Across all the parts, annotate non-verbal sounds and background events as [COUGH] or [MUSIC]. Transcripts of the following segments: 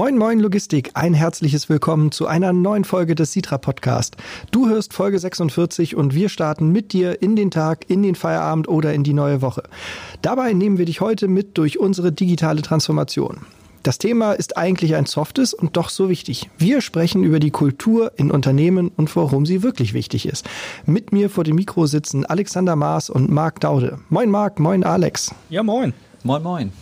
Moin Moin Logistik, ein herzliches Willkommen zu einer neuen Folge des Sitra Podcast. Du hörst Folge 46 und wir starten mit dir in den Tag, in den Feierabend oder in die neue Woche. Dabei nehmen wir dich heute mit durch unsere digitale Transformation. Das Thema ist eigentlich ein softes und doch so wichtig. Wir sprechen über die Kultur in Unternehmen und warum sie wirklich wichtig ist. Mit mir vor dem Mikro sitzen Alexander Maas und Marc Daude. Moin Marc, moin Alex. Ja, moin. Moin, moin.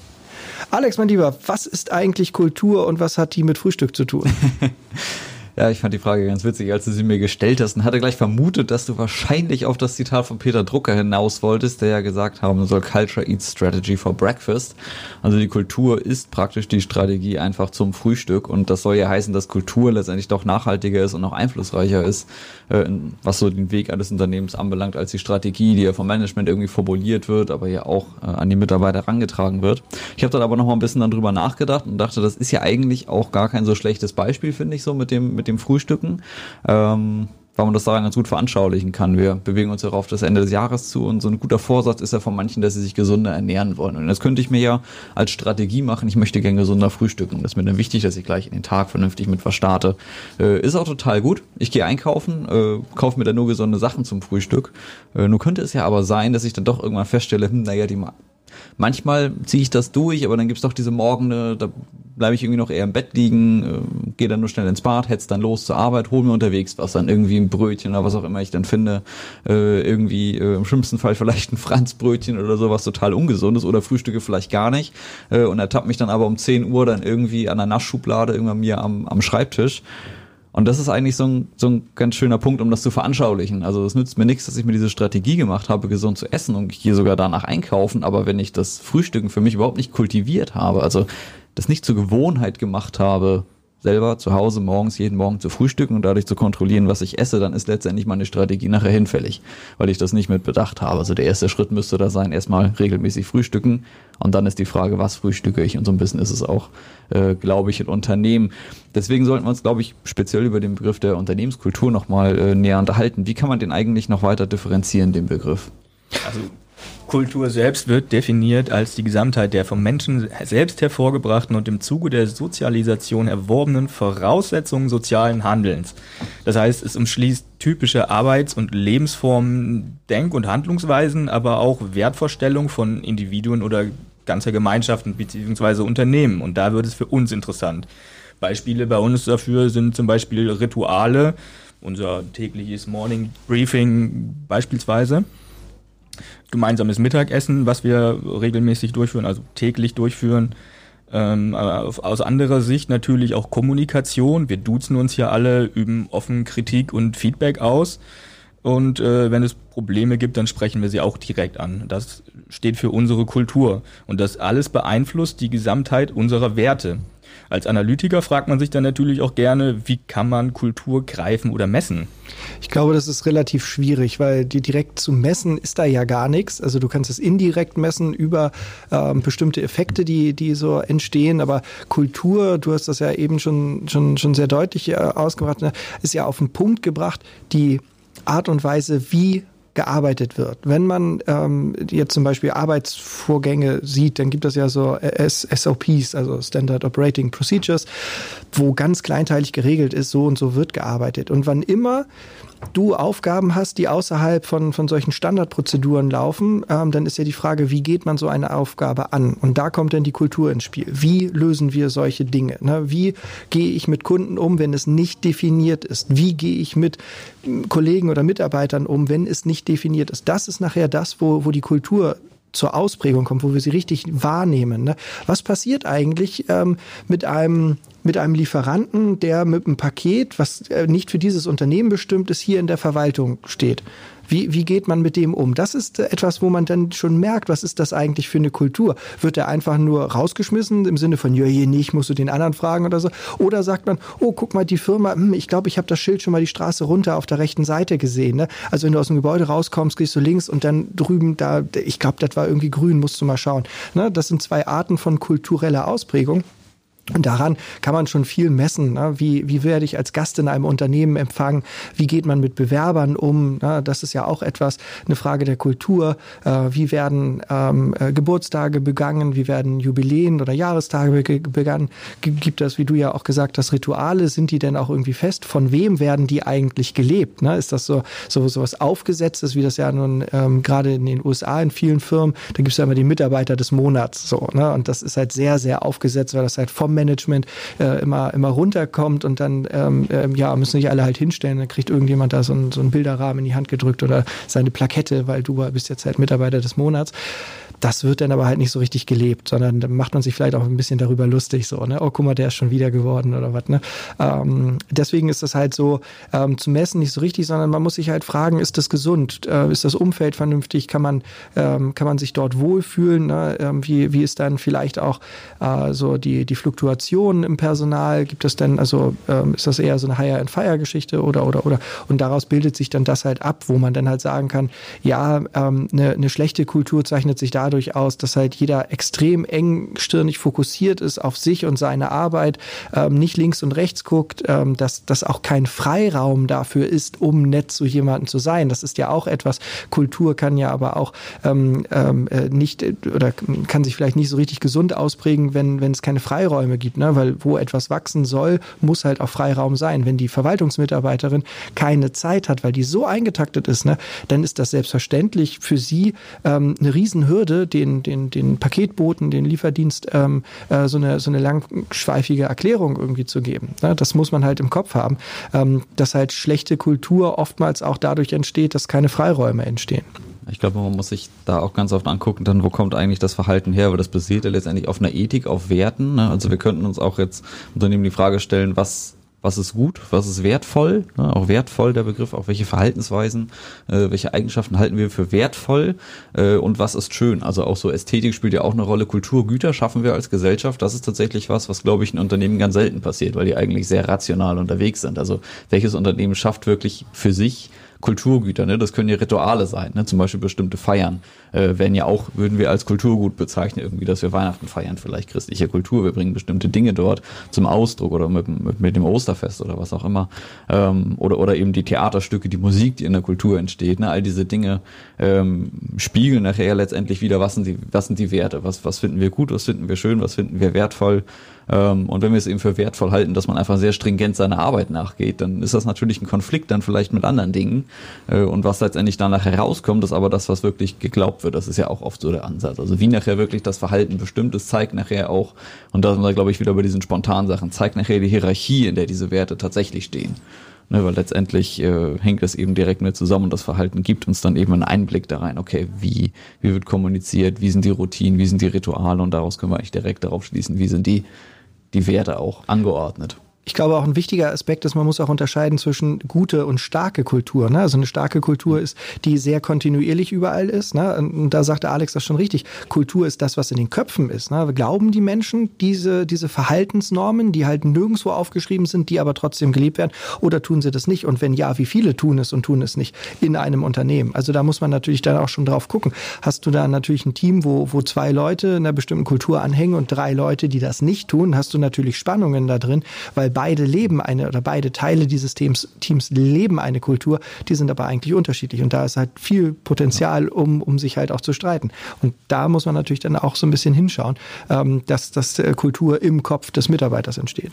Alex, mein Lieber, was ist eigentlich Kultur und was hat die mit Frühstück zu tun? [LAUGHS] Ja, ich fand die Frage ganz witzig, als du sie mir gestellt hast und hatte gleich vermutet, dass du wahrscheinlich auf das Zitat von Peter Drucker hinaus wolltest, der ja gesagt haben soll, Culture eats Strategy for Breakfast. Also die Kultur ist praktisch die Strategie einfach zum Frühstück und das soll ja heißen, dass Kultur letztendlich doch nachhaltiger ist und auch einflussreicher ist, äh, was so den Weg eines Unternehmens anbelangt, als die Strategie, die ja vom Management irgendwie formuliert wird, aber ja auch äh, an die Mitarbeiter herangetragen wird. Ich habe dann aber noch mal ein bisschen dann drüber nachgedacht und dachte, das ist ja eigentlich auch gar kein so schlechtes Beispiel, finde ich so mit dem mit dem Frühstücken. Ähm, weil man das daran ganz gut veranschaulichen kann. Wir bewegen uns ja auf das Ende des Jahres zu und so ein guter Vorsatz ist ja von manchen, dass sie sich gesunder ernähren wollen. Und das könnte ich mir ja als Strategie machen, ich möchte gerne gesunder frühstücken. Das ist mir dann wichtig, dass ich gleich in den Tag vernünftig mit was starte. Äh, ist auch total gut. Ich gehe einkaufen, äh, kaufe mir dann nur gesunde Sachen zum Frühstück. Äh, nur könnte es ja aber sein, dass ich dann doch irgendwann feststelle, hm, naja, die Manchmal ziehe ich das durch, aber dann gibt's doch diese Morgene, da bleibe ich irgendwie noch eher im Bett liegen, äh, gehe dann nur schnell ins Bad, hetz dann los zur Arbeit, hol mir unterwegs was, dann irgendwie ein Brötchen oder was auch immer ich dann finde, äh, irgendwie äh, im schlimmsten Fall vielleicht ein Franzbrötchen oder sowas total ungesundes oder frühstücke vielleicht gar nicht äh, und ertappe mich dann aber um 10 Uhr dann irgendwie an der Naschschublade irgendwann mir am, am Schreibtisch und das ist eigentlich so ein, so ein ganz schöner Punkt, um das zu veranschaulichen. Also es nützt mir nichts, dass ich mir diese Strategie gemacht habe, gesund zu essen und gehe sogar danach einkaufen, aber wenn ich das Frühstücken für mich überhaupt nicht kultiviert habe, also das nicht zur Gewohnheit gemacht habe, selber zu Hause morgens jeden Morgen zu frühstücken und dadurch zu kontrollieren, was ich esse, dann ist letztendlich meine Strategie nachher hinfällig, weil ich das nicht mit bedacht habe. Also der erste Schritt müsste da sein, erstmal regelmäßig frühstücken und dann ist die Frage, was frühstücke ich und so ein bisschen ist es auch, äh, glaube ich, in Unternehmen. Deswegen sollten wir uns, glaube ich, speziell über den Begriff der Unternehmenskultur nochmal äh, näher unterhalten. Wie kann man den eigentlich noch weiter differenzieren, den Begriff? Also Kultur selbst wird definiert als die Gesamtheit der vom Menschen selbst hervorgebrachten und im Zuge der Sozialisation erworbenen Voraussetzungen sozialen Handelns. Das heißt, es umschließt typische Arbeits- und Lebensformen, Denk- und Handlungsweisen, aber auch Wertvorstellungen von Individuen oder ganzer Gemeinschaften bzw. Unternehmen. Und da wird es für uns interessant. Beispiele bei uns dafür sind zum Beispiel Rituale, unser tägliches Morning Briefing beispielsweise gemeinsames Mittagessen, was wir regelmäßig durchführen, also täglich durchführen. Ähm, aus anderer Sicht natürlich auch Kommunikation. Wir duzen uns ja alle, üben offen Kritik und Feedback aus. Und äh, wenn es Probleme gibt, dann sprechen wir sie auch direkt an. Das steht für unsere Kultur. Und das alles beeinflusst die Gesamtheit unserer Werte. Als Analytiker fragt man sich dann natürlich auch gerne, wie kann man Kultur greifen oder messen? Ich glaube, das ist relativ schwierig, weil die direkt zu messen ist da ja gar nichts. Also du kannst es indirekt messen über ähm, bestimmte Effekte, die, die so entstehen. Aber Kultur, du hast das ja eben schon, schon, schon sehr deutlich äh, ausgebracht, ne, ist ja auf den Punkt gebracht, die Art und Weise, wie gearbeitet wird. Wenn man ähm, jetzt zum Beispiel Arbeitsvorgänge sieht, dann gibt es ja so SOPs, also Standard Operating Procedures, wo ganz kleinteilig geregelt ist, so und so wird gearbeitet. Und wann immer du Aufgaben hast, die außerhalb von, von solchen Standardprozeduren laufen, ähm, dann ist ja die Frage, wie geht man so eine Aufgabe an? Und da kommt dann die Kultur ins Spiel. Wie lösen wir solche Dinge? Ne? Wie gehe ich mit Kunden um, wenn es nicht definiert ist? Wie gehe ich mit hm, Kollegen oder Mitarbeitern um, wenn es nicht definiert ist? Das ist nachher das, wo, wo die Kultur zur Ausprägung kommt, wo wir sie richtig wahrnehmen. Ne? Was passiert eigentlich ähm, mit einem mit einem Lieferanten, der mit einem Paket, was äh, nicht für dieses Unternehmen bestimmt ist, hier in der Verwaltung steht? Wie, wie geht man mit dem um? Das ist etwas, wo man dann schon merkt, was ist das eigentlich für eine Kultur? Wird er einfach nur rausgeschmissen im Sinne von, ja, hier nicht, musst du den anderen fragen oder so? Oder sagt man, oh, guck mal, die Firma, hm, ich glaube, ich habe das Schild schon mal die Straße runter auf der rechten Seite gesehen. Ne? Also wenn du aus dem Gebäude rauskommst, gehst du links und dann drüben, da, ich glaube, das war irgendwie grün, musst du mal schauen. Ne? Das sind zwei Arten von kultureller Ausprägung. Und daran kann man schon viel messen. Ne? Wie, wie werde ich als Gast in einem Unternehmen empfangen? Wie geht man mit Bewerbern um? Ne? Das ist ja auch etwas, eine Frage der Kultur. Äh, wie werden ähm, äh, Geburtstage begangen? Wie werden Jubiläen oder Jahrestage begangen? Gibt es, wie du ja auch gesagt hast, Rituale? Sind die denn auch irgendwie fest? Von wem werden die eigentlich gelebt? Ne? Ist das so, so, so was Aufgesetztes, wie das ja nun ähm, gerade in den USA in vielen Firmen, da gibt es ja immer die Mitarbeiter des Monats. So, ne? Und das ist halt sehr, sehr aufgesetzt, weil das halt vom Management äh, immer, immer runterkommt und dann ähm, äh, ja, müssen sich alle halt hinstellen. Dann kriegt irgendjemand da so einen, so Bilderrahmen in die Hand gedrückt oder seine Plakette, weil du bist jetzt halt Mitarbeiter des Monats. Das wird dann aber halt nicht so richtig gelebt, sondern dann macht man sich vielleicht auch ein bisschen darüber lustig, so, ne? Oh, guck mal, der ist schon wieder geworden oder was, ne? Ähm, deswegen ist das halt so ähm, zu messen nicht so richtig, sondern man muss sich halt fragen, ist das gesund? Äh, ist das Umfeld vernünftig? Kann man, ähm, kann man sich dort wohlfühlen? Ne? Ähm, wie, wie ist dann vielleicht auch äh, so die, die Fluktuation im Personal? Gibt es denn, also ähm, ist das eher so eine Hire-and-Fire-Geschichte oder, oder, oder? Und daraus bildet sich dann das halt ab, wo man dann halt sagen kann, ja, ähm, eine, eine schlechte Kultur zeichnet sich da dadurch aus, dass halt jeder extrem engstirnig fokussiert ist auf sich und seine Arbeit, ähm, nicht links und rechts guckt, ähm, dass das auch kein Freiraum dafür ist, um nett zu jemandem zu sein. Das ist ja auch etwas. Kultur kann ja aber auch ähm, ähm äh, nicht oder kann sich vielleicht nicht so richtig gesund ausprägen, wenn wenn es keine Freiräume gibt, ne? weil wo etwas wachsen soll, muss halt auch Freiraum sein. Wenn die Verwaltungsmitarbeiterin keine Zeit hat, weil die so eingetaktet ist, ne, dann ist das selbstverständlich für sie ähm, eine Riesenhürde, den, den, den Paketboten, den Lieferdienst ähm, äh, so, eine, so eine langschweifige Erklärung irgendwie zu geben. Ja, das muss man halt im Kopf haben, ähm, dass halt schlechte Kultur oftmals auch dadurch entsteht, dass keine Freiräume entstehen. Ich glaube, man muss sich da auch ganz oft angucken, dann wo kommt eigentlich das Verhalten her, weil das basiert ja letztendlich auf einer Ethik, auf Werten. Ne? Also wir könnten uns auch jetzt Unternehmen die Frage stellen, was was ist gut, was ist wertvoll, ne, auch wertvoll der Begriff, auch welche Verhaltensweisen, äh, welche Eigenschaften halten wir für wertvoll äh, und was ist schön. Also auch so Ästhetik spielt ja auch eine Rolle. Kulturgüter schaffen wir als Gesellschaft. Das ist tatsächlich was, was glaube ich in Unternehmen ganz selten passiert, weil die eigentlich sehr rational unterwegs sind. Also welches Unternehmen schafft wirklich für sich Kulturgüter, ne? Das können ja Rituale sein, ne? Zum Beispiel bestimmte Feiern. Äh, werden ja auch, würden wir als Kulturgut bezeichnen, irgendwie, dass wir Weihnachten feiern, vielleicht christliche Kultur. Wir bringen bestimmte Dinge dort zum Ausdruck oder mit, mit, mit dem Osterfest oder was auch immer. Ähm, oder, oder eben die Theaterstücke, die Musik, die in der Kultur entsteht. Ne? All diese Dinge ähm, spiegeln nachher letztendlich wieder, was sind die, was sind die Werte, was, was finden wir gut, was finden wir schön, was finden wir wertvoll. Ähm, und wenn wir es eben für wertvoll halten, dass man einfach sehr stringent seiner Arbeit nachgeht, dann ist das natürlich ein Konflikt dann vielleicht mit anderen Dingen. Äh, und was letztendlich danach herauskommt, ist aber das, was wirklich geglaubt wird. Das ist ja auch oft so der Ansatz. Also wie nachher wirklich das Verhalten bestimmt ist, zeigt nachher auch, und da sind wir, glaube ich, wieder bei diesen spontanen Sachen, zeigt nachher die Hierarchie, in der diese Werte tatsächlich stehen. Ne, weil letztendlich äh, hängt das eben direkt mit zusammen und das Verhalten gibt uns dann eben einen Einblick da rein, okay, wie, wie wird kommuniziert, wie sind die Routinen, wie sind die Rituale und daraus können wir eigentlich direkt darauf schließen, wie sind die die Werte auch angeordnet. Ich glaube, auch ein wichtiger Aspekt ist, man muss auch unterscheiden zwischen gute und starke Kultur. Ne? Also eine starke Kultur ist, die sehr kontinuierlich überall ist. Ne? Und da sagte Alex das schon richtig. Kultur ist das, was in den Köpfen ist. Ne? Glauben die Menschen diese, diese Verhaltensnormen, die halt nirgendwo aufgeschrieben sind, die aber trotzdem gelebt werden? Oder tun sie das nicht? Und wenn ja, wie viele tun es und tun es nicht in einem Unternehmen? Also da muss man natürlich dann auch schon drauf gucken. Hast du da natürlich ein Team, wo, wo zwei Leute einer bestimmten Kultur anhängen und drei Leute, die das nicht tun, hast du natürlich Spannungen da drin, weil beide leben eine oder beide Teile dieses Teams, Teams leben eine Kultur, die sind aber eigentlich unterschiedlich. Und da ist halt viel Potenzial, um, um sich halt auch zu streiten. Und da muss man natürlich dann auch so ein bisschen hinschauen, ähm, dass das äh, Kultur im Kopf des Mitarbeiters entsteht.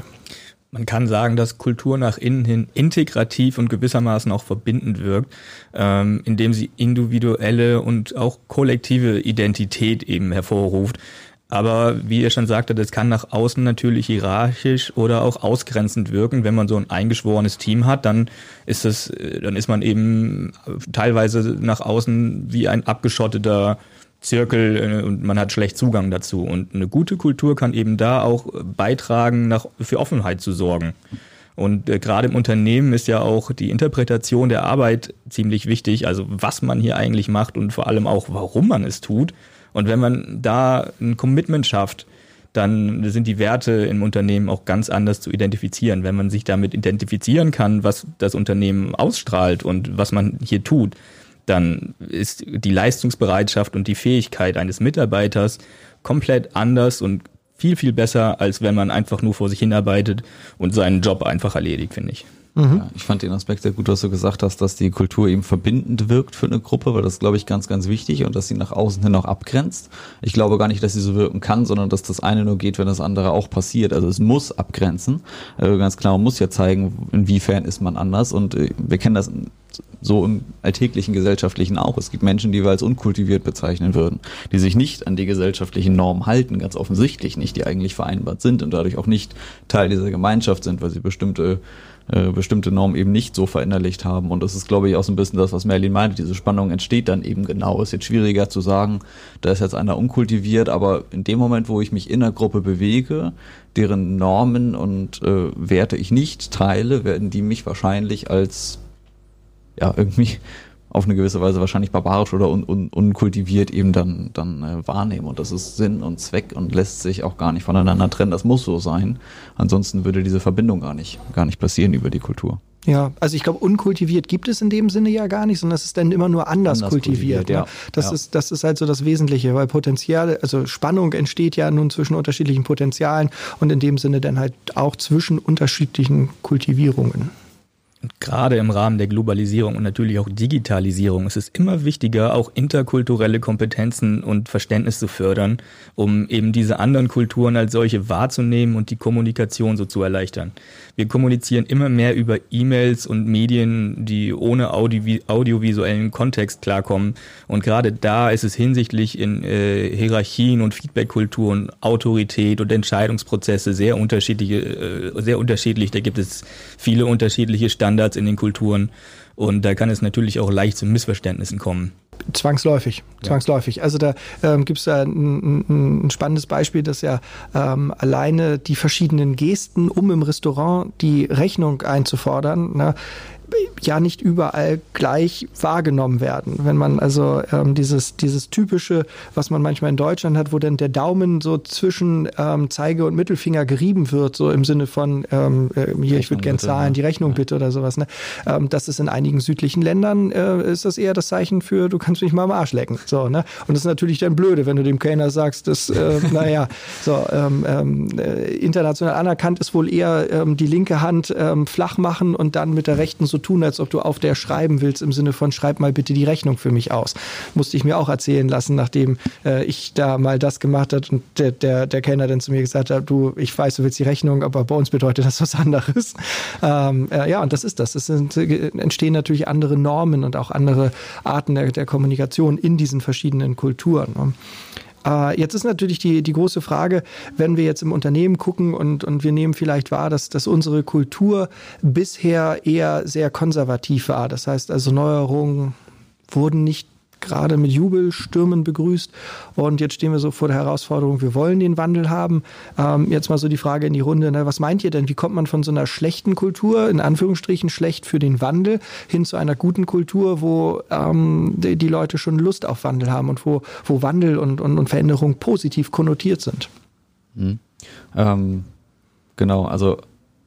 Man kann sagen, dass Kultur nach innen hin integrativ und gewissermaßen auch verbindend wirkt, ähm, indem sie individuelle und auch kollektive Identität eben hervorruft. Aber wie ihr schon sagte, das kann nach außen natürlich hierarchisch oder auch ausgrenzend wirken. Wenn man so ein eingeschworenes Team hat, dann ist das, dann ist man eben teilweise nach außen wie ein abgeschotteter Zirkel äh, und man hat schlecht Zugang dazu. Und eine gute Kultur kann eben da auch beitragen, nach, für Offenheit zu sorgen. Und äh, gerade im Unternehmen ist ja auch die Interpretation der Arbeit ziemlich wichtig, also was man hier eigentlich macht und vor allem auch, warum man es tut. Und wenn man da ein Commitment schafft, dann sind die Werte im Unternehmen auch ganz anders zu identifizieren. Wenn man sich damit identifizieren kann, was das Unternehmen ausstrahlt und was man hier tut, dann ist die Leistungsbereitschaft und die Fähigkeit eines Mitarbeiters komplett anders und viel, viel besser, als wenn man einfach nur vor sich hinarbeitet und seinen Job einfach erledigt, finde ich. Mhm. Ja, ich fand den Aspekt sehr gut, was du gesagt hast, dass die Kultur eben verbindend wirkt für eine Gruppe, weil das glaube ich ganz, ganz wichtig und dass sie nach außen hin auch abgrenzt. Ich glaube gar nicht, dass sie so wirken kann, sondern dass das eine nur geht, wenn das andere auch passiert. Also es muss abgrenzen. Äh, ganz klar, man muss ja zeigen, inwiefern ist man anders und äh, wir kennen das so im alltäglichen gesellschaftlichen auch. Es gibt Menschen, die wir als unkultiviert bezeichnen würden, die sich nicht an die gesellschaftlichen Normen halten, ganz offensichtlich nicht, die eigentlich vereinbart sind und dadurch auch nicht Teil dieser Gemeinschaft sind, weil sie bestimmte äh, bestimmte Normen eben nicht so verinnerlicht haben. Und das ist, glaube ich, auch so ein bisschen das, was Merlin meinte. Diese Spannung entsteht dann eben genau. Ist jetzt schwieriger zu sagen, da ist jetzt einer unkultiviert, aber in dem Moment, wo ich mich in einer Gruppe bewege, deren Normen und äh, Werte ich nicht teile, werden die mich wahrscheinlich als ja irgendwie auf eine gewisse Weise wahrscheinlich barbarisch oder un, un, unkultiviert eben dann, dann äh, wahrnehmen. Und das ist Sinn und Zweck und lässt sich auch gar nicht voneinander trennen. Das muss so sein. Ansonsten würde diese Verbindung gar nicht, gar nicht passieren über die Kultur. Ja, also ich glaube, unkultiviert gibt es in dem Sinne ja gar nicht, sondern es ist dann immer nur anders, anders kultiviert. kultiviert ne? ja. Das, ja. Ist, das ist halt so das Wesentliche, weil Potenziale, also Spannung entsteht ja nun zwischen unterschiedlichen Potenzialen und in dem Sinne dann halt auch zwischen unterschiedlichen Kultivierungen. Gerade im Rahmen der Globalisierung und natürlich auch Digitalisierung ist es immer wichtiger, auch interkulturelle Kompetenzen und Verständnis zu fördern, um eben diese anderen Kulturen als solche wahrzunehmen und die Kommunikation so zu erleichtern. Wir kommunizieren immer mehr über E-Mails und Medien, die ohne Audio audiovisuellen Kontext klarkommen. Und gerade da ist es hinsichtlich in äh, Hierarchien und Feedbackkulturen, Autorität und Entscheidungsprozesse sehr unterschiedliche, äh, sehr unterschiedlich. Da gibt es viele unterschiedliche Standards in den Kulturen. Und da kann es natürlich auch leicht zu Missverständnissen kommen. Zwangsläufig, zwangsläufig. Also da ähm, gibt es da ein, ein, spannendes Beispiel, dass ja ähm, alleine die verschiedenen Gesten, um im Restaurant die Rechnung einzufordern, ne, ja nicht überall gleich wahrgenommen werden. Wenn man also ähm, dieses, dieses typische, was man manchmal in Deutschland hat, wo dann der Daumen so zwischen ähm, Zeige und Mittelfinger gerieben wird, so im Sinne von ähm, äh, hier, ich würde gern zahlen, die Rechnung ja. bitte oder sowas. Ne? Ähm, das ist in einigen südlichen Ländern, äh, ist das eher das Zeichen für, du kannst mich mal am Arsch lecken. So, ne? Und das ist natürlich dann blöde, wenn du dem Kellner sagst, dass, äh, [LAUGHS] naja, so, ähm, ähm, äh, international anerkannt ist wohl eher ähm, die linke Hand ähm, flach machen und dann mit der rechten so tun, als ob du auf der schreiben willst, im Sinne von schreib mal bitte die Rechnung für mich aus. Musste ich mir auch erzählen lassen, nachdem äh, ich da mal das gemacht hat und der, der, der Kellner dann zu mir gesagt hat, du, ich weiß, du willst die Rechnung, aber bei uns bedeutet das was anderes. Ähm, äh, ja, und das ist das. Es sind, äh, entstehen natürlich andere Normen und auch andere Arten der, der Kommunikation in diesen verschiedenen Kulturen. Ne? Äh, jetzt ist natürlich die, die große Frage, wenn wir jetzt im Unternehmen gucken und, und wir nehmen vielleicht wahr, dass, dass unsere Kultur bisher eher sehr konservativ war. Das heißt also Neuerungen wurden nicht gerade mit Jubelstürmen begrüßt. Und jetzt stehen wir so vor der Herausforderung, wir wollen den Wandel haben. Ähm, jetzt mal so die Frage in die Runde, na, was meint ihr denn? Wie kommt man von so einer schlechten Kultur, in Anführungsstrichen schlecht für den Wandel, hin zu einer guten Kultur, wo ähm, die, die, Leute schon Lust auf Wandel haben und wo, wo Wandel und, und, und Veränderung positiv konnotiert sind? Mhm. Ähm, genau, also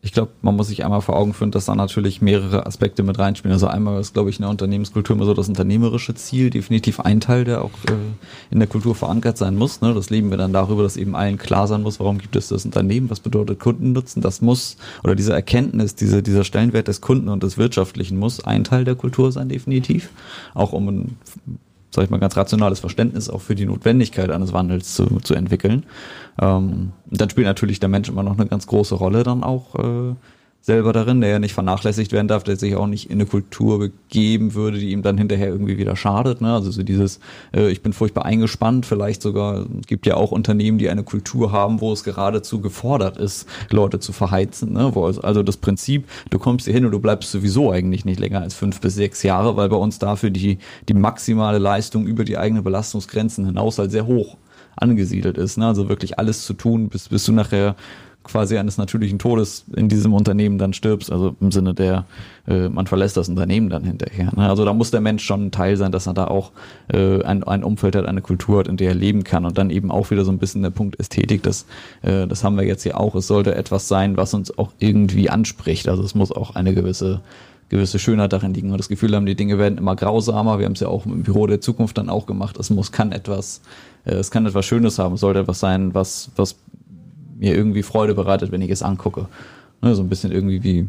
ich glaube, man muss sich einmal vor Augen führen, dass da natürlich mehrere Aspekte mit reinspielen. Also einmal ist, glaube ich, in der Unternehmenskultur immer so das unternehmerische Ziel, definitiv ein Teil, der auch äh, in der Kultur verankert sein muss. Ne? Das leben wir dann darüber, dass eben allen klar sein muss, warum gibt es das Unternehmen, was bedeutet Kundennutzen. Das muss, oder diese Erkenntnis, diese, dieser Stellenwert des Kunden und des Wirtschaftlichen muss ein Teil der Kultur sein, definitiv. Auch um ein sag ich mal, ganz rationales Verständnis auch für die Notwendigkeit eines Wandels zu, zu entwickeln. Ähm, dann spielt natürlich der Mensch immer noch eine ganz große Rolle dann auch äh, selber darin, der ja nicht vernachlässigt werden darf, der sich auch nicht in eine Kultur begeben würde, die ihm dann hinterher irgendwie wieder schadet. Ne? Also so dieses, äh, ich bin furchtbar eingespannt, vielleicht sogar, gibt ja auch Unternehmen, die eine Kultur haben, wo es geradezu gefordert ist, Leute zu verheizen. Ne? Wo es, also das Prinzip, du kommst hier hin und du bleibst sowieso eigentlich nicht länger als fünf bis sechs Jahre, weil bei uns dafür die, die maximale Leistung über die eigenen Belastungsgrenzen hinaus halt sehr hoch angesiedelt ist. Ne? Also wirklich alles zu tun, bis, bis du nachher quasi eines natürlichen Todes in diesem Unternehmen dann stirbst, also im Sinne der, äh, man verlässt das Unternehmen dann hinterher. Ne? Also da muss der Mensch schon ein Teil sein, dass er da auch äh, ein, ein Umfeld hat, eine Kultur hat, in der er leben kann und dann eben auch wieder so ein bisschen der Punkt Ästhetik, das, äh, das haben wir jetzt hier auch, es sollte etwas sein, was uns auch irgendwie anspricht, also es muss auch eine gewisse gewisse Schönheit darin liegen und das Gefühl haben, die Dinge werden immer grausamer. Wir haben es ja auch im Büro der Zukunft dann auch gemacht. Es muss, kann etwas, es kann etwas Schönes haben, es sollte etwas sein, was, was mir irgendwie Freude bereitet, wenn ich es angucke. Ne, so ein bisschen irgendwie wie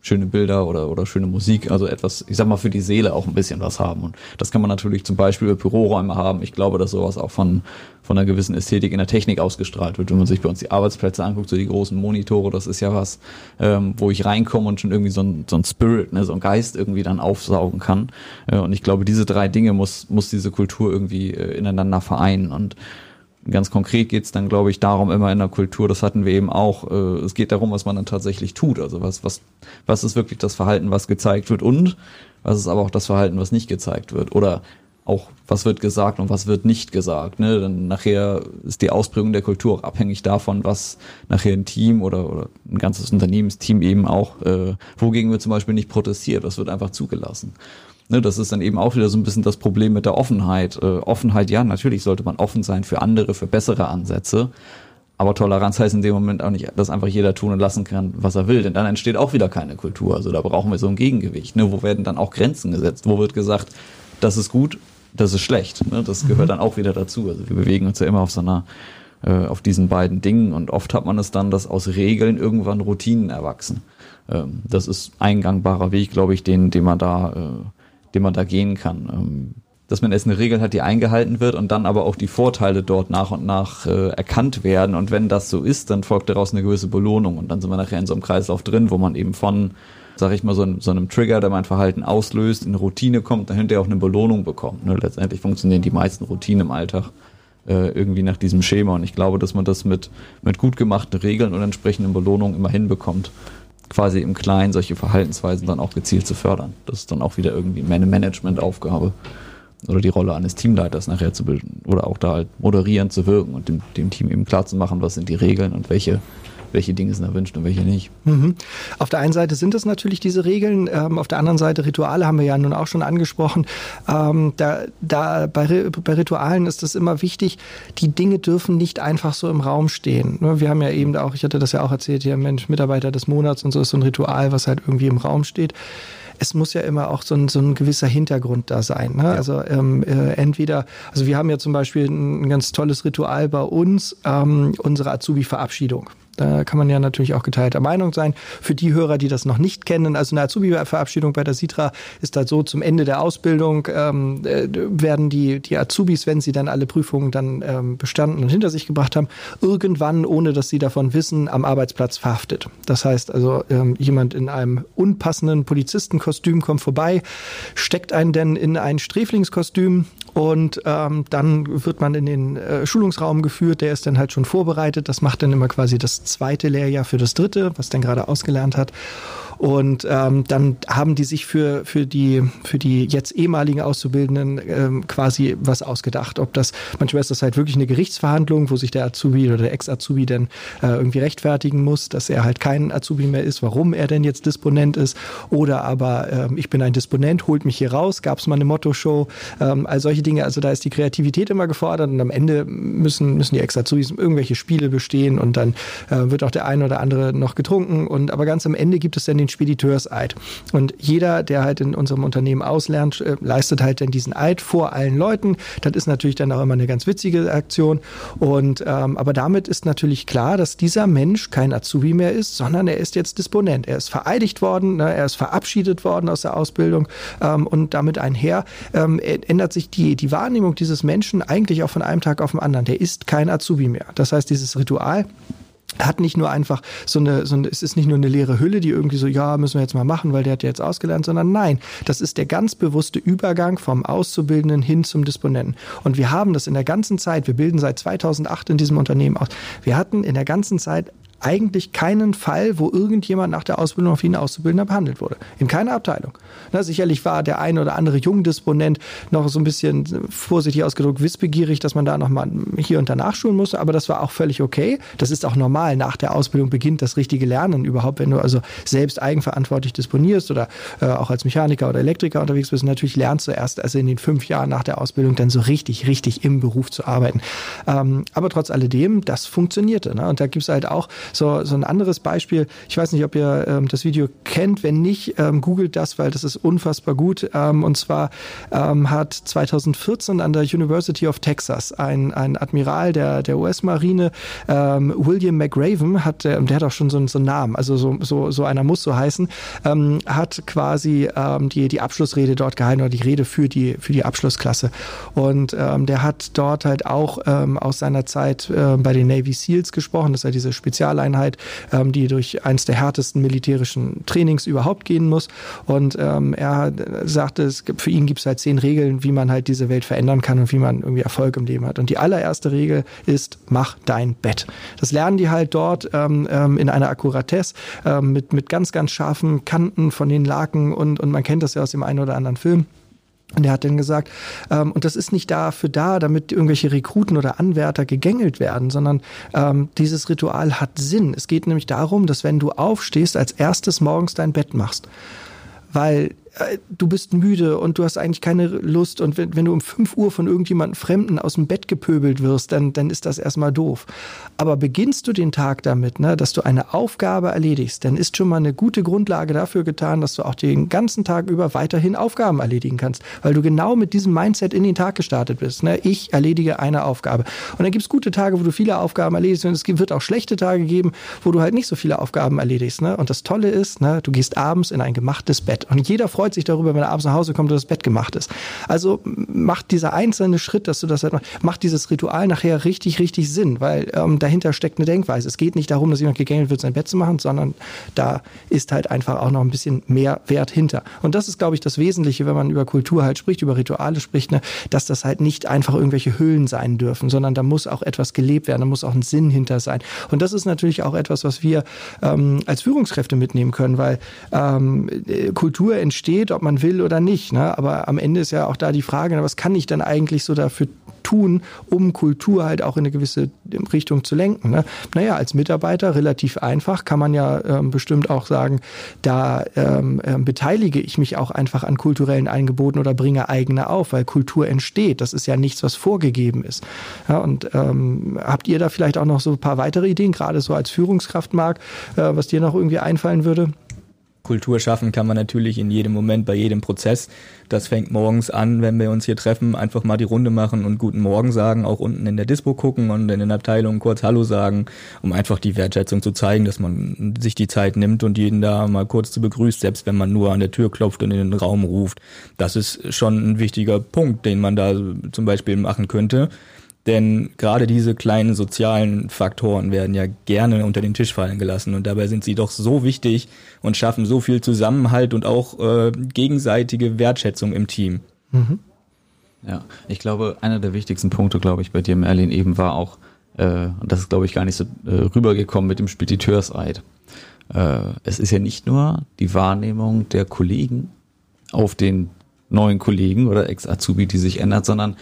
schöne Bilder oder, oder schöne Musik, also etwas, ich sag mal, für die Seele auch ein bisschen was haben. Und das kann man natürlich zum Beispiel über Büroräume haben. Ich glaube, dass sowas auch von, von einer gewissen Ästhetik in der Technik ausgestrahlt wird. Wenn man sich bei uns die Arbeitsplätze anguckt, so die großen Monitore, das ist ja was, ähm, wo ich reinkomme und schon irgendwie so ein, so ein Spirit, ne, so ein Geist irgendwie dann aufsaugen kann. Äh, und ich glaube, diese drei Dinge muss, muss diese Kultur irgendwie äh, ineinander vereinen. Und Ganz konkret geht es dann, glaube ich, darum immer in der Kultur, das hatten wir eben auch, äh, es geht darum, was man dann tatsächlich tut. Also was, was, was ist wirklich das Verhalten, was gezeigt wird und was ist aber auch das Verhalten, was nicht gezeigt wird. Oder auch, was wird gesagt und was wird nicht gesagt. Ne? Dann nachher ist die Ausprägung der Kultur auch abhängig davon, was nachher ein Team oder, oder ein ganzes Unternehmensteam eben auch, äh, wogegen wir zum Beispiel nicht protestiert, das wird einfach zugelassen. Ne, das ist dann eben auch wieder so ein bisschen das Problem mit der Offenheit. Äh, Offenheit, ja, natürlich sollte man offen sein für andere, für bessere Ansätze. Aber Toleranz heißt in dem Moment auch nicht, dass einfach jeder tun und lassen kann, was er will. Denn dann entsteht auch wieder keine Kultur. Also da brauchen wir so ein Gegengewicht. Ne? Wo werden dann auch Grenzen gesetzt? Wo wird gesagt, das ist gut, das ist schlecht? Ne? Das gehört mhm. dann auch wieder dazu. Also wir bewegen uns ja immer auf so einer, äh, auf diesen beiden Dingen. Und oft hat man es dann, dass aus Regeln irgendwann Routinen erwachsen. Ähm, das ist ein gangbarer Weg, glaube ich, den, den man da äh, den man da gehen kann. Ähm, dass man erst eine Regel hat, die eingehalten wird und dann aber auch die Vorteile dort nach und nach äh, erkannt werden. Und wenn das so ist, dann folgt daraus eine gewisse Belohnung. Und dann sind wir nachher in so einem Kreislauf drin, wo man eben von, sag ich mal, so, einem, so einem Trigger, der mein Verhalten auslöst, in eine Routine kommt, dahinter auch eine Belohnung bekommt. Ne? Letztendlich funktionieren die meisten Routinen im Alltag äh, irgendwie nach diesem Schema. Und ich glaube, dass man das mit, mit gut gemachten Regeln und entsprechenden Belohnungen immer hinbekommt quasi im Kleinen solche Verhaltensweisen dann auch gezielt zu fördern. Das ist dann auch wieder irgendwie eine Management-Aufgabe oder die Rolle eines Teamleiters nachher zu bilden oder auch da halt moderierend zu wirken und dem, dem Team eben klar zu machen, was sind die Regeln und welche welche Dinge sind erwünscht und welche nicht. Mhm. Auf der einen Seite sind es natürlich diese Regeln, ähm, auf der anderen Seite Rituale haben wir ja nun auch schon angesprochen. Ähm, da, da bei, bei Ritualen ist es immer wichtig, die Dinge dürfen nicht einfach so im Raum stehen. Ne, wir haben ja eben auch, ich hatte das ja auch erzählt, hier Mensch, Mitarbeiter des Monats und so ist so ein Ritual, was halt irgendwie im Raum steht es muss ja immer auch so ein, so ein gewisser Hintergrund da sein. Ne? Ja. Also ähm, äh, entweder, also wir haben ja zum Beispiel ein ganz tolles Ritual bei uns, ähm, unsere Azubi-Verabschiedung. Da kann man ja natürlich auch geteilter Meinung sein. Für die Hörer, die das noch nicht kennen, also eine Azubi-Verabschiedung bei der Sitra ist halt so, zum Ende der Ausbildung ähm, äh, werden die, die Azubis, wenn sie dann alle Prüfungen dann ähm, bestanden und hinter sich gebracht haben, irgendwann, ohne dass sie davon wissen, am Arbeitsplatz verhaftet. Das heißt also, ähm, jemand in einem unpassenden Polizistenkostüm kommt vorbei, steckt einen denn in ein Sträflingskostüm und ähm, dann wird man in den äh, Schulungsraum geführt, der ist dann halt schon vorbereitet. Das macht dann immer quasi das zweite Lehrjahr für das dritte, was dann gerade ausgelernt hat. Und ähm, dann haben die sich für, für, die, für die jetzt ehemaligen Auszubildenden ähm, quasi was ausgedacht. Ob das, manchmal ist das halt wirklich eine Gerichtsverhandlung, wo sich der Azubi oder der Ex-Azubi dann äh, irgendwie rechtfertigen muss, dass er halt kein Azubi mehr ist, warum er denn jetzt Disponent ist. Oder aber ähm, ich bin ein Disponent, holt mich hier raus, gab es mal eine Motto-Show, ähm, all solche Dinge. Also da ist die Kreativität immer gefordert und am Ende müssen, müssen die Ex-Azubis irgendwelche Spiele bestehen und dann äh, wird auch der eine oder andere noch getrunken. Und aber ganz am Ende gibt es dann den den Spediteurseid. Und jeder, der halt in unserem Unternehmen auslernt, äh, leistet halt dann diesen Eid vor allen Leuten. Das ist natürlich dann auch immer eine ganz witzige Aktion. Und ähm, aber damit ist natürlich klar, dass dieser Mensch kein Azubi mehr ist, sondern er ist jetzt Disponent. Er ist vereidigt worden, ne, er ist verabschiedet worden aus der Ausbildung ähm, und damit einher ähm, ändert sich die, die Wahrnehmung dieses Menschen eigentlich auch von einem Tag auf den anderen. Der ist kein Azubi mehr. Das heißt, dieses Ritual hat nicht nur einfach so eine, so eine, es ist nicht nur eine leere Hülle, die irgendwie so, ja, müssen wir jetzt mal machen, weil der hat ja jetzt ausgelernt, sondern nein, das ist der ganz bewusste Übergang vom Auszubildenden hin zum Disponenten. Und wir haben das in der ganzen Zeit, wir bilden seit 2008 in diesem Unternehmen aus, wir hatten in der ganzen Zeit eigentlich keinen Fall, wo irgendjemand nach der Ausbildung auf ihn Auszubildender behandelt wurde. In keiner Abteilung. Na, sicherlich war der ein oder andere Jungdisponent noch so ein bisschen vorsichtig ausgedrückt wissbegierig, dass man da noch mal hier und da nachschulen musste, aber das war auch völlig okay. Das ist auch normal. Nach der Ausbildung beginnt das richtige Lernen überhaupt, wenn du also selbst eigenverantwortlich disponierst oder äh, auch als Mechaniker oder Elektriker unterwegs bist. Natürlich lernst du erst also in den fünf Jahren nach der Ausbildung dann so richtig, richtig im Beruf zu arbeiten. Ähm, aber trotz alledem, das funktionierte. Ne? Und da gibt es halt auch So, so ein anderes Beispiel, ich weiß nicht, ob ihr ähm, das Video kennt, wenn nicht, ähm, googelt das, weil das ist unfassbar gut. Ähm, und zwar ähm, hat 2014 an der University of Texas ein, ein Admiral der, der US-Marine, ähm, William McRaven, hat, äh, der hat auch schon so, so einen Namen, also so, so, so einer muss so heißen, ähm, hat quasi ähm, die, die Abschlussrede dort gehalten oder die Rede für die, für die Abschlussklasse. Und ähm, der hat dort halt auch ähm, aus seiner Zeit äh, bei den Navy SEALs gesprochen. Das ist ja diese Spezialeinheit, ähm, die durch eines der härtesten militärischen Trainings überhaupt gehen muss. Und ähm, er sagte, es gibt, für ihn gibt es halt zehn Regeln, wie man halt diese Welt verändern kann und wie man irgendwie Erfolg im Leben hat. Und die allererste Regel ist, mach dein Bett. Das lernen die halt dort ähm, ähm, in einer Akkuratesse ähm, mit, mit ganz, ganz scharfen Kanten von den Laken und, und man kennt das ja aus dem einen oder anderen Film. Und er hat dann gesagt, ähm, und das ist nicht dafür da, damit irgendwelche Rekruten oder Anwärter gegängelt werden, sondern ähm, dieses Ritual hat Sinn. Es geht nämlich darum, dass wenn du aufstehst, als erstes morgens dein Bett machst. Weil du bist müde und du hast eigentlich keine Lust und wenn, wenn du um 5 Uhr von irgendjemandem Fremden aus dem Bett gepöbelt wirst, dann, dann ist das erstmal doof. Aber beginnst du den Tag damit, ne, dass du eine Aufgabe erledigst, dann ist schon mal eine gute Grundlage dafür getan, dass du auch den ganzen Tag über weiterhin Aufgaben erledigen kannst, weil du genau mit diesem Mindset in den Tag gestartet bist. Ne? Ich erledige eine Aufgabe. Und dann gibt es gute Tage, wo du viele Aufgaben erledigst und es wird auch schlechte Tage geben, wo du halt nicht so viele Aufgaben erledigst. Ne? Und das Tolle ist, ne, du gehst abends in ein gemachtes Bett und jeder freut sich darüber, wenn er abends nach Hause kommt und das Bett gemacht ist. Also macht dieser einzelne Schritt, dass du das halt machst, macht dieses Ritual nachher richtig, richtig Sinn, weil ähm, dahinter steckt eine Denkweise. Es geht nicht darum, dass jemand gegängelt wird, sein Bett zu machen, sondern da ist halt einfach auch noch ein bisschen mehr Wert hinter. Und das ist, glaube ich, das Wesentliche, wenn man über Kultur halt spricht, über Rituale spricht, ne, dass das halt nicht einfach irgendwelche Hüllen sein dürfen, sondern da muss auch etwas gelebt werden, da muss auch ein Sinn hinter sein. Und das ist natürlich auch etwas, was wir ähm, als Führungskräfte mitnehmen können, weil ähm, Kultur entsteht, ob man will oder nicht. Ne? Aber am Ende ist ja auch da die Frage, was kann ich denn eigentlich so dafür tun, um Kultur halt auch in eine gewisse Richtung zu lenken. Ne? Naja, als Mitarbeiter relativ einfach kann man ja ähm, bestimmt auch sagen, da ähm, ähm, beteilige ich mich auch einfach an kulturellen Angeboten oder bringe eigene auf, weil Kultur entsteht. Das ist ja nichts, was vorgegeben ist. Ja, und ähm, habt ihr da vielleicht auch noch so ein paar weitere Ideen, gerade so als Führungskraft, Marc, äh, was dir noch irgendwie einfallen würde? Kultur schaffen kann man natürlich in jedem Moment, bei jedem Prozess. Das fängt morgens an, wenn wir uns hier treffen, einfach mal die Runde machen und guten Morgen sagen, auch unten in der Dispo gucken und in den Abteilungen kurz Hallo sagen, um einfach die Wertschätzung zu zeigen, dass man sich die Zeit nimmt und jeden da mal kurz zu begrüßt, selbst wenn man nur an der Tür klopft und in den Raum ruft. Das ist schon ein wichtiger Punkt, den man da zum Beispiel machen könnte. Denn gerade diese kleinen sozialen Faktoren werden ja gerne unter den Tisch fallen gelassen und dabei sind sie doch so wichtig und schaffen so viel Zusammenhalt und auch äh, gegenseitige Wertschätzung im Team. Mhm. Ja, ich glaube, einer der wichtigsten Punkte, glaube ich, bei dir, Merlin, eben war auch, äh, und das ist, glaube ich, gar nicht so äh, rübergekommen mit dem Spediteurseid. Äh, es ist ja nicht nur die Wahrnehmung der Kollegen auf den neuen Kollegen oder Ex-Azubi, die sich ändert, sondern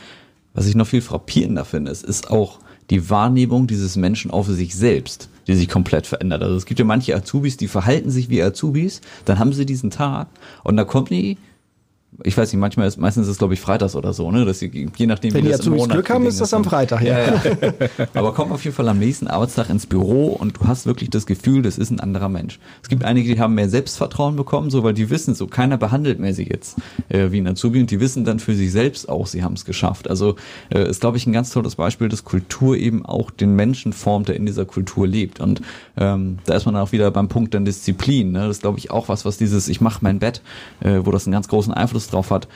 was ich noch viel frappierender finde, ist, ist auch die Wahrnehmung dieses Menschen auf sich selbst, die sich komplett verändert. Also es gibt ja manche Azubis, die verhalten sich wie Azubis, dann haben sie diesen Tag und da kommt die ich weiß nicht, manchmal ist, meistens ist es glaube ich freitags oder so, ne, dass sie, je nachdem, Wenn wie die das im Monat Glück haben, ist das am Freitag, ja. ja, ja. Aber komm auf jeden Fall am nächsten Arbeitstag ins Büro und du hast wirklich das Gefühl, das ist ein anderer Mensch. Es gibt einige, die haben mehr Selbstvertrauen bekommen, so, weil die wissen so, keiner behandelt mehr sie jetzt äh, wie ein Azubi und die wissen dann für sich selbst auch, sie haben es geschafft. Also äh, ist, glaube ich, ein ganz tolles Beispiel, dass Kultur eben auch den Menschen formt, der in dieser Kultur lebt. Und ähm, da ist man dann auch wieder beim Punkt dann Disziplin. Ne? Das ist, glaube ich, auch was, was dieses, ich mache mein Bett, äh, wo das einen ganz großen Einfluss Einfluss drauf hat,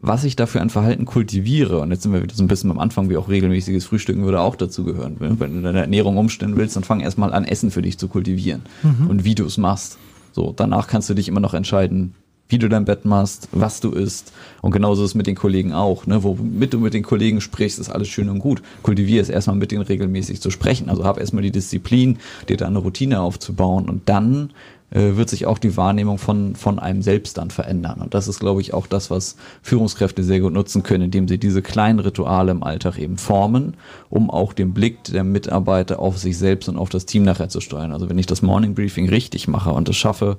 was ich dafür ein Verhalten kultiviere. Und jetzt sind wir wieder so ein bisschen am Anfang, wie auch regelmäßiges Frühstücken würde auch dazu gehören. Wenn du deine Ernährung umstellen willst, dann fang erstmal an, Essen für dich zu kultivieren. Mhm. Und wie du es machst. So, danach kannst du dich immer noch entscheiden, wie du dein Bett machst, was du isst. Und genauso ist es mit den Kollegen auch. Ne? Womit du mit den Kollegen sprichst, ist alles schön und gut. Kultivier es erstmal mit denen regelmäßig zu sprechen. Also hab erstmal die Disziplin, dir da eine Routine aufzubauen. Und dann äh, wird sich auch die Wahrnehmung von, von einem selbst dann verändern. Und das ist, glaube ich, auch das, was Führungskräfte sehr gut nutzen können, indem sie diese kleinen Rituale im Alltag eben formen, um auch den Blick der Mitarbeiter auf sich selbst und auf das Team nachher zu steuern. Also wenn ich das Morning Briefing richtig mache und es schaffe,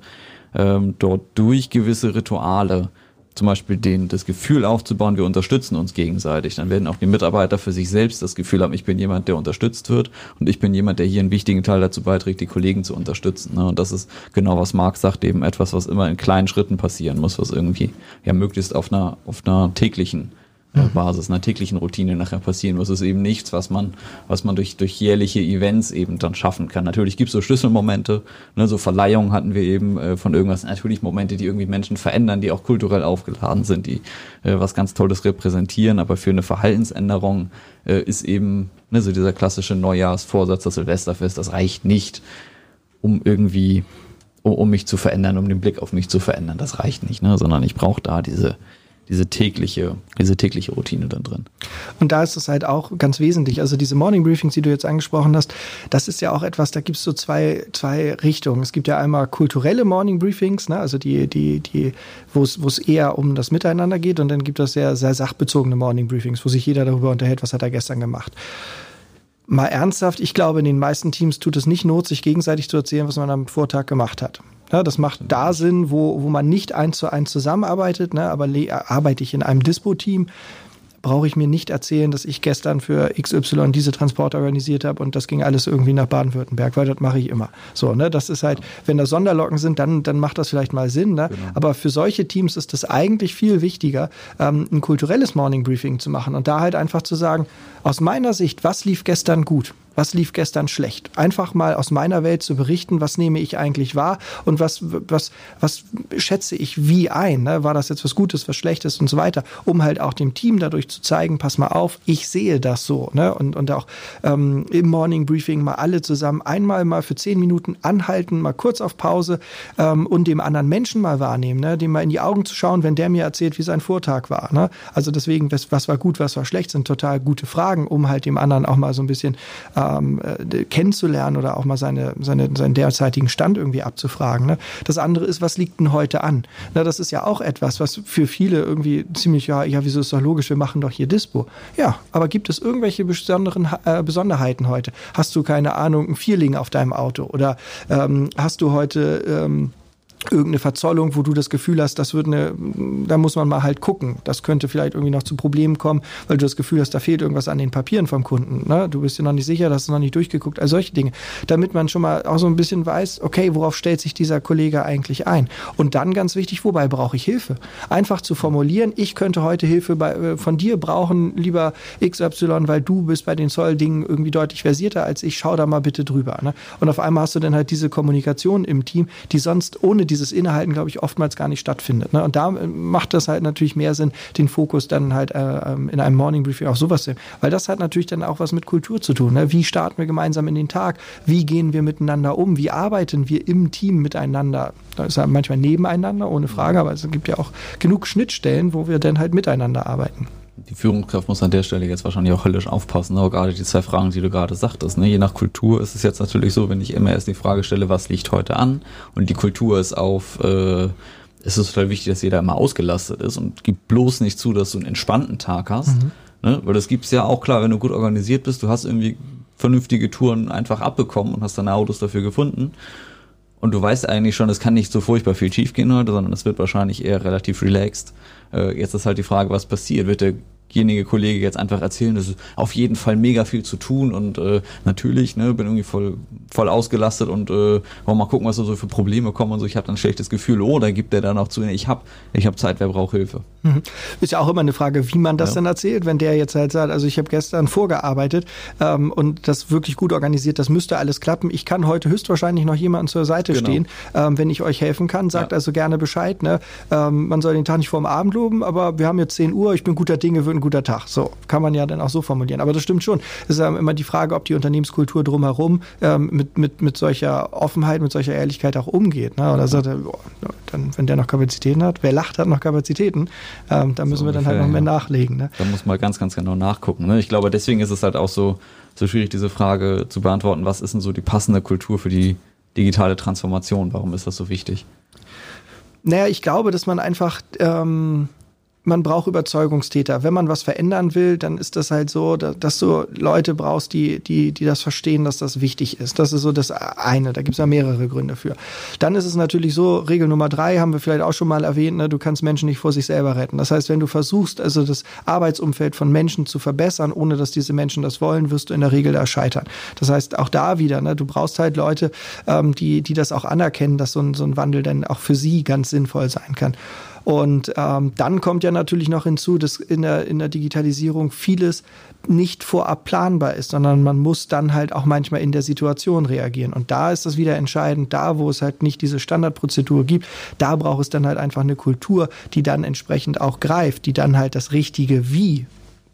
ähm, dort durch gewisse Rituale zum Beispiel den, das Gefühl aufzubauen, wir unterstützen uns gegenseitig. Dann werden auch die Mitarbeiter für sich selbst das Gefühl haben, ich bin jemand, der unterstützt wird und ich bin jemand, der hier einen wichtigen Teil dazu beiträgt, die Kollegen zu unterstützen. Ne? Und das ist genau, was Marc sagt, eben etwas, was immer in kleinen Schritten passieren muss, was irgendwie ja möglichst auf einer, auf einer täglichen. Basis, einer täglichen Routine nachher passieren muss. Es ist eben nichts, was man, was man durch, durch jährliche Events eben dann schaffen kann. Natürlich gibt es so Schlüsselmomente, ne, so Verleihungen hatten wir eben äh, von irgendwas, natürlich Momente, die irgendwie Menschen verändern, die auch kulturell aufgeladen sind, die äh, was ganz Tolles repräsentieren, aber für eine Verhaltensänderung äh, ist eben ne, so dieser klassische Neujahrsvorsatz, das Silvesterfest, das reicht nicht, um irgendwie um, um mich zu verändern, um den Blick auf mich zu verändern. Das reicht nicht, ne? sondern ich brauche da diese, diese tägliche, diese tägliche Routine dann drin. Und da ist es halt auch ganz wesentlich. Also diese Morning Briefings, die du jetzt angesprochen hast, das ist ja auch etwas, da gibt es so zwei, zwei Richtungen. Es gibt ja einmal kulturelle Morning Briefings, ne, also die, die, die, wo es, eher um das Miteinander geht, und dann gibt es sehr, sehr sachbezogene Morning Briefings, wo sich jeder darüber unterhält, was hat er gestern gemacht mal ernsthaft, ich glaube, in den meisten Teams tut es nicht Not, sich gegenseitig zu erzählen, was man am Vortag gemacht hat. Ja, das macht da Sinn, wo, wo man nicht eins zu eins zusammenarbeitet, ne, aber arbeite ich in einem Dispo-Team, brauche ich mir nicht erzählen, dass ich gestern für XY diese Transporte organisiert habe und das ging alles irgendwie nach Baden-Württemberg, weil das mache ich immer. So, ne, das ist halt, wenn da Sonderlocken sind, dann, dann macht das vielleicht mal Sinn, ne? Genau. Aber für solche Teams ist es eigentlich viel wichtiger, ähm, ein kulturelles Morning Briefing zu machen und da halt einfach zu sagen, aus meiner Sicht, was lief gestern gut? Was lief gestern schlecht. Einfach mal aus meiner Welt zu berichten, was nehme ich eigentlich wahr und was, was, was schätze ich wie ein. Ne? War das jetzt was Gutes, was Schlechtes und so weiter, um halt auch dem Team dadurch zu zeigen, pass mal auf, ich sehe das so. Ne? Und, und auch ähm, im Morning Briefing mal alle zusammen einmal mal für zehn Minuten anhalten, mal kurz auf Pause ähm, und dem anderen Menschen mal wahrnehmen, ne? dem mal in die Augen zu schauen, wenn der mir erzählt, wie sein Vortag war. Ne? Also deswegen, was, was war gut, was war schlecht, sind total gute Fragen, um halt dem anderen auch mal so ein bisschen äh, ähm, äh, kennenzulernen oder auch mal seine, seine, seinen derzeitigen Stand irgendwie abzufragen. Ne? Das andere ist, was liegt denn heute an? Na, das ist ja auch etwas, was für viele irgendwie ziemlich, ja, ja, wieso ist doch logisch, wir machen doch hier Dispo. Ja, aber gibt es irgendwelche besonderen äh, Besonderheiten heute? Hast du keine Ahnung, ein Vierling auf deinem Auto oder ähm, hast du heute ähm, irgendeine Verzollung, wo du das Gefühl hast, das wird eine, da muss man mal halt gucken. Das könnte vielleicht irgendwie noch zu Problemen kommen, weil du das Gefühl hast, da fehlt irgendwas an den Papieren vom Kunden. Ne? Du bist dir noch nicht sicher, das ist noch nicht durchgeguckt, all solche Dinge. Damit man schon mal auch so ein bisschen weiß, okay, worauf stellt sich dieser Kollege eigentlich ein? Und dann ganz wichtig, wobei brauche ich Hilfe? Einfach zu formulieren, ich könnte heute Hilfe bei, äh, von dir brauchen, lieber XY, weil du bist bei den Zolldingen irgendwie deutlich versierter als ich, schau da mal bitte drüber. Ne? Und auf einmal hast du dann halt diese Kommunikation im Team, die sonst ohne dieses Innehalten, glaube ich, oftmals gar nicht stattfindet. Ne? Und da äh, macht das halt natürlich mehr Sinn, den Fokus dann halt äh, ähm, in einem Morning Briefing auf sowas zu Weil das hat natürlich dann auch was mit Kultur zu tun. Ne? Wie starten wir gemeinsam in den Tag? Wie gehen wir miteinander um? Wie arbeiten wir im Team miteinander? Da ist ja manchmal nebeneinander, ohne Frage, aber es gibt ja auch genug Schnittstellen, wo wir dann halt miteinander arbeiten die Führungskraft muss an der Stelle jetzt wahrscheinlich auch höllisch aufpassen, aber gerade die zwei Fragen, die du gerade sagtest, ne? je nach Kultur ist es jetzt natürlich so, wenn ich immer erst die Frage stelle, was liegt heute an und die Kultur ist auf, äh, es ist total wichtig, dass jeder immer ausgelastet ist und gib bloß nicht zu, dass du einen entspannten Tag hast, mhm. ne? weil das gibt's ja auch klar, wenn du gut organisiert bist, du hast irgendwie vernünftige Touren einfach abbekommen und hast deine Autos dafür gefunden und du weißt eigentlich schon, es kann nicht so furchtbar viel schiefgehen heute, sondern es wird wahrscheinlich eher relativ relaxed. Äh, jetzt ist halt die Frage, was passiert. Wird der derjenige Kollege jetzt einfach erzählen, es ist auf jeden Fall mega viel zu tun und äh, natürlich, ne, bin irgendwie voll, voll ausgelastet und äh, wollen mal gucken, was da so für Probleme kommen und so. Ich habe dann ein schlechtes Gefühl, oh, da gibt er dann auch zu, ich habe ich hab Zeit, wer braucht Hilfe. Mhm. Ist ja auch immer eine Frage, wie man das ja. dann erzählt, wenn der jetzt halt sagt, also ich habe gestern vorgearbeitet ähm, und das wirklich gut organisiert, das müsste alles klappen. Ich kann heute höchstwahrscheinlich noch jemanden zur Seite genau. stehen, ähm, wenn ich euch helfen kann. Sagt ja. also gerne Bescheid. Ne? Ähm, man soll den Tag nicht vorm Abend loben, aber wir haben jetzt 10 Uhr, ich bin guter Dinge, wird ein guter Tag. So kann man ja dann auch so formulieren. Aber das stimmt schon. Es ist ja immer die Frage, ob die Unternehmenskultur drumherum ähm, mit, mit, mit solcher Offenheit, mit solcher Ehrlichkeit auch umgeht. Ne? Oder sagt er, boah, dann, wenn der noch Kapazitäten hat, wer lacht, hat noch Kapazitäten. Ähm, da müssen so wir dann halt noch mehr ja. nachlegen. Ne? Da muss man ganz, ganz genau nachgucken. Ne? Ich glaube, deswegen ist es halt auch so, so schwierig, diese Frage zu beantworten, was ist denn so die passende Kultur für die digitale Transformation? Warum ist das so wichtig? Naja, ich glaube, dass man einfach ähm, man braucht Überzeugungstäter. Wenn man was verändern will, dann ist das halt so, dass du Leute brauchst, die, die, die das verstehen, dass das wichtig ist. Das ist so das eine. Da gibt es ja mehrere Gründe für. Dann ist es natürlich so, Regel Nummer drei haben wir vielleicht auch schon mal erwähnt, ne, du kannst Menschen nicht vor sich selber retten. Das heißt, wenn du versuchst, also das Arbeitsumfeld von Menschen zu verbessern, ohne dass diese Menschen das wollen, wirst du in der Regel da scheitern. Das heißt, auch da wieder, ne, du brauchst halt Leute, ähm, die, die das auch anerkennen, dass so ein, so ein Wandel dann auch für sie ganz sinnvoll sein kann. Und ähm, dann kommt ja natürlich noch hinzu, dass in der, in der Digitalisierung vieles nicht vorab planbar ist, sondern man muss dann halt auch manchmal in der Situation reagieren. Und da ist das wieder entscheidend, da wo es halt nicht diese Standardprozedur gibt, da braucht es dann halt einfach eine Kultur, die dann entsprechend auch greift, die dann halt das richtige Wie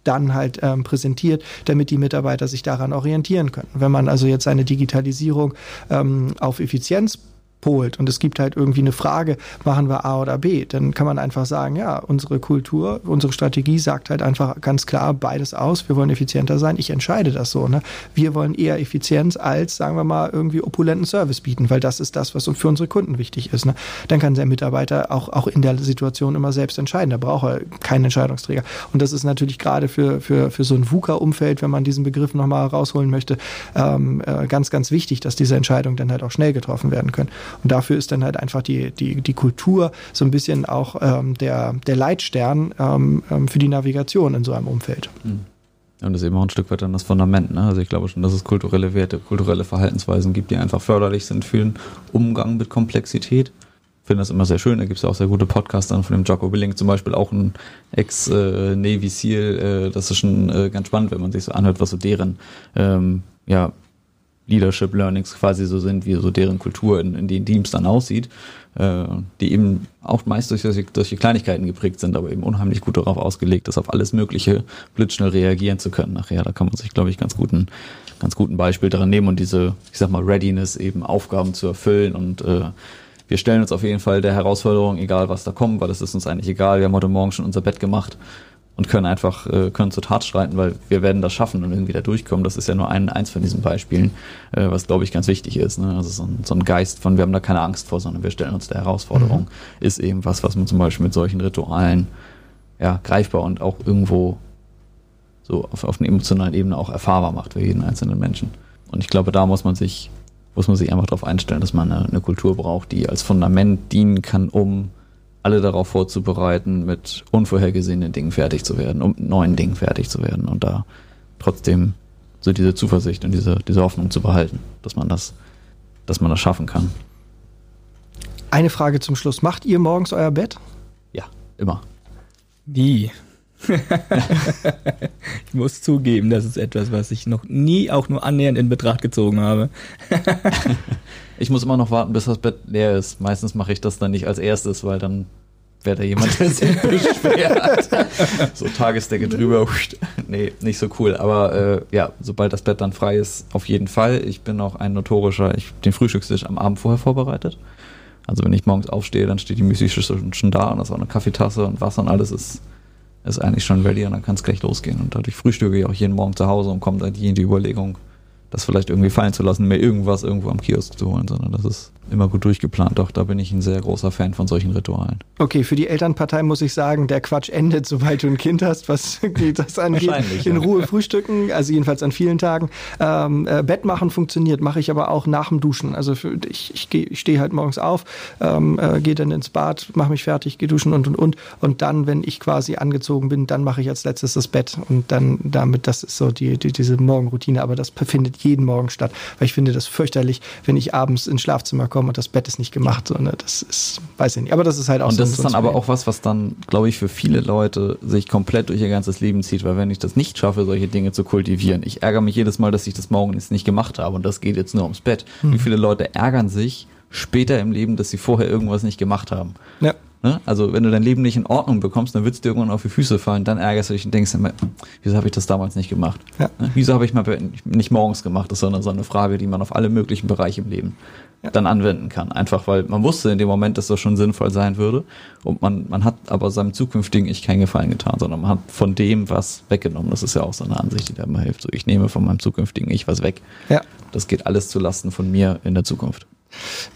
dann halt ähm, präsentiert, damit die Mitarbeiter sich daran orientieren können. Wenn man also jetzt eine Digitalisierung ähm, auf Effizienz polt und es gibt halt irgendwie eine Frage, machen wir A oder B, dann kann man einfach sagen, ja, unsere Kultur, unsere Strategie sagt halt einfach ganz klar beides aus, wir wollen effizienter sein, ich entscheide das so. Ne? Wir wollen eher Effizienz als, sagen wir mal, irgendwie opulenten Service bieten, weil das ist das, was für unsere Kunden wichtig ist. Ne? Dann kann der Mitarbeiter auch, auch in der Situation immer selbst entscheiden, da braucht er keinen Entscheidungsträger. Und das ist natürlich gerade für, für, für so ein VUCA-Umfeld, wenn man diesen Begriff nochmal rausholen möchte, ähm, äh, ganz, ganz wichtig, dass diese Entscheidungen dann halt auch schnell getroffen werden können. Und dafür ist dann halt einfach die, die, die Kultur so ein bisschen auch ähm, der, der Leitstern ähm, ähm für die Navigation in so einem Umfeld. Mhm. Und das ist eben auch ein Stück weit dann das Fundament. Ne? Also ich glaube schon, dass es kulturelle Werte, kulturelle Verhaltensweisen gibt, die einfach förderlich sind für den Umgang mit Komplexität. Ich finde das immer sehr schön. Da gibt es ja auch sehr gute Podcasts dann von dem Jocko Willing, zum Beispiel auch ein Ex-Navy Seal. Äh, das ist schon äh, ganz spannend, wenn man sich so anhört, was so deren ähm, ja, Leadership Learnings quasi so sind, wie so deren Kultur in, in den Teams dann aussieht, äh, die eben auch meist durch solche, solche Kleinigkeiten geprägt sind, aber eben unheimlich gut darauf ausgelegt ist, auf alles Mögliche blitzschnell reagieren zu können nachher. Da kann man sich, glaube ich, ganz guten, ganz guten Beispiel daran nehmen und diese, ich sag mal, Readiness eben Aufgaben zu erfüllen und äh, wir stellen uns auf jeden Fall der Herausforderung, egal was da kommt, weil es ist uns eigentlich egal. Wir haben heute Morgen schon unser Bett gemacht und können einfach äh, können zur Tat schreiten, weil wir werden das schaffen und irgendwie da durchkommen. Das ist ja nur ein eins von diesen Beispielen, äh, was glaube ich ganz wichtig ist. Ne? Also so ein, so ein Geist von wir haben da keine Angst vor, sondern wir stellen uns der Herausforderung, mhm. ist eben was, was man zum Beispiel mit solchen Ritualen ja greifbar und auch irgendwo so auf, auf einer emotionalen Ebene auch erfahrbar macht für jeden einzelnen Menschen. Und ich glaube, da muss man sich muss man sich einfach darauf einstellen, dass man eine, eine Kultur braucht, die als Fundament dienen kann, um alle darauf vorzubereiten, mit unvorhergesehenen Dingen fertig zu werden, um neuen Dingen fertig zu werden und da trotzdem so diese Zuversicht und diese, diese Hoffnung zu behalten, dass man das, dass man das schaffen kann. Eine Frage zum Schluss. Macht ihr morgens euer Bett? Ja, immer. Wie? [LAUGHS] ich muss zugeben, das ist etwas, was ich noch nie auch nur annähernd in Betracht gezogen habe. [LAUGHS] ich muss immer noch warten, bis das Bett leer ist. Meistens mache ich das dann nicht als erstes, weil dann wäre da jemand, der sich [LAUGHS] beschwert. so Tagesdecke drüber. nee, nicht so cool. Aber äh, ja, sobald das Bett dann frei ist, auf jeden Fall. Ich bin auch ein notorischer, ich den Frühstückstisch am Abend vorher vorbereitet. Also wenn ich morgens aufstehe, dann steht die Müsli-Schüssel schon da und das ist auch eine Kaffeetasse und Wasser und alles ist ist eigentlich schon ready und dann kann es gleich losgehen. Und dadurch frühstücke ich auch jeden Morgen zu Hause und komme dann in die Überlegung, das vielleicht irgendwie fallen zu lassen, mir irgendwas irgendwo am Kiosk zu holen, sondern das ist immer gut durchgeplant. Doch da bin ich ein sehr großer Fan von solchen Ritualen. Okay, für die Elternpartei muss ich sagen, der Quatsch endet, sobald du ein Kind hast, was [LAUGHS] das angeht. In ja. Ruhe frühstücken, also jedenfalls an vielen Tagen. Ähm, äh, Bett machen funktioniert, mache ich aber auch nach dem Duschen. Also für, ich, ich, ich stehe halt morgens auf, ähm, äh, gehe dann ins Bad, mache mich fertig, gehe duschen und und und. Und dann, wenn ich quasi angezogen bin, dann mache ich als letztes das Bett. Und dann damit, das ist so die, die diese Morgenroutine, aber das findet jeden Morgen statt. Weil ich finde das fürchterlich, wenn ich abends ins Schlafzimmer komme und das Bett ist nicht gemacht. So, ne? Das ist, weiß ich nicht. Aber das ist halt auch Und so das ist dann aber auch was, was dann, glaube ich, für viele Leute sich komplett durch ihr ganzes Leben zieht, weil wenn ich das nicht schaffe, solche Dinge zu kultivieren, ich ärgere mich jedes Mal, dass ich das morgen jetzt nicht gemacht habe und das geht jetzt nur ums Bett. Hm. Wie viele Leute ärgern sich später im Leben, dass sie vorher irgendwas nicht gemacht haben. Ja. Ne? Also wenn du dein Leben nicht in Ordnung bekommst, dann wird es dir irgendwann auf die Füße fallen, dann ärgerst du dich und denkst immer, wieso habe ich das damals nicht gemacht? Ja. Ne? Wieso habe ich mal nicht morgens gemacht? Das ist so eine, so eine Frage, die man auf alle möglichen Bereiche im Leben ja. dann anwenden kann. Einfach weil man wusste in dem Moment, dass das schon sinnvoll sein würde. Und man, man hat aber seinem zukünftigen Ich keinen Gefallen getan, sondern man hat von dem was weggenommen. Das ist ja auch so eine Ansicht, die da immer hilft. So, ich nehme von meinem zukünftigen Ich was weg. Ja. Das geht alles zulasten von mir in der Zukunft.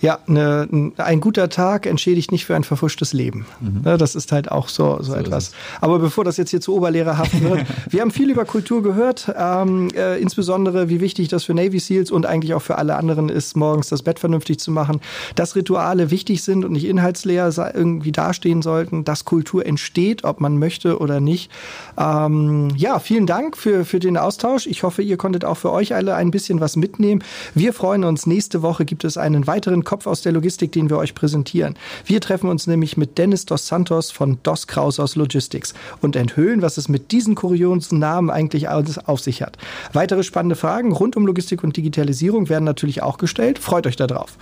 Ja, ne, ein guter Tag entschädigt nicht für ein verfuschtes Leben. Mhm. Ne, das ist halt auch so, so, so etwas. Aber bevor das jetzt hier zu Oberlehrerhaft wird, [LAUGHS] wir haben viel über Kultur gehört, ähm, äh, insbesondere wie wichtig das für Navy Seals und eigentlich auch für alle anderen ist, morgens das Bett vernünftig zu machen, dass Rituale wichtig sind und nicht inhaltsleer irgendwie dastehen sollten, dass Kultur entsteht, ob man möchte oder nicht. Ähm, ja, vielen Dank für, für den Austausch. Ich hoffe, ihr konntet auch für euch alle ein bisschen was mitnehmen. Wir freuen uns. Nächste Woche gibt es einen weiteren Kopf aus der Logistik, den wir euch präsentieren. Wir treffen uns nämlich mit Dennis Dos Santos von Dos Kraus aus Logistics und enthüllen, was es mit diesen kuriosen Namen eigentlich alles auf sich hat. Weitere spannende Fragen rund um Logistik und Digitalisierung werden natürlich auch gestellt. Freut euch darauf.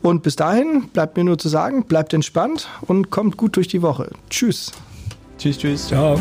Und bis dahin bleibt mir nur zu sagen, bleibt entspannt und kommt gut durch die Woche. Tschüss. Tschüss, tschüss. Ciao.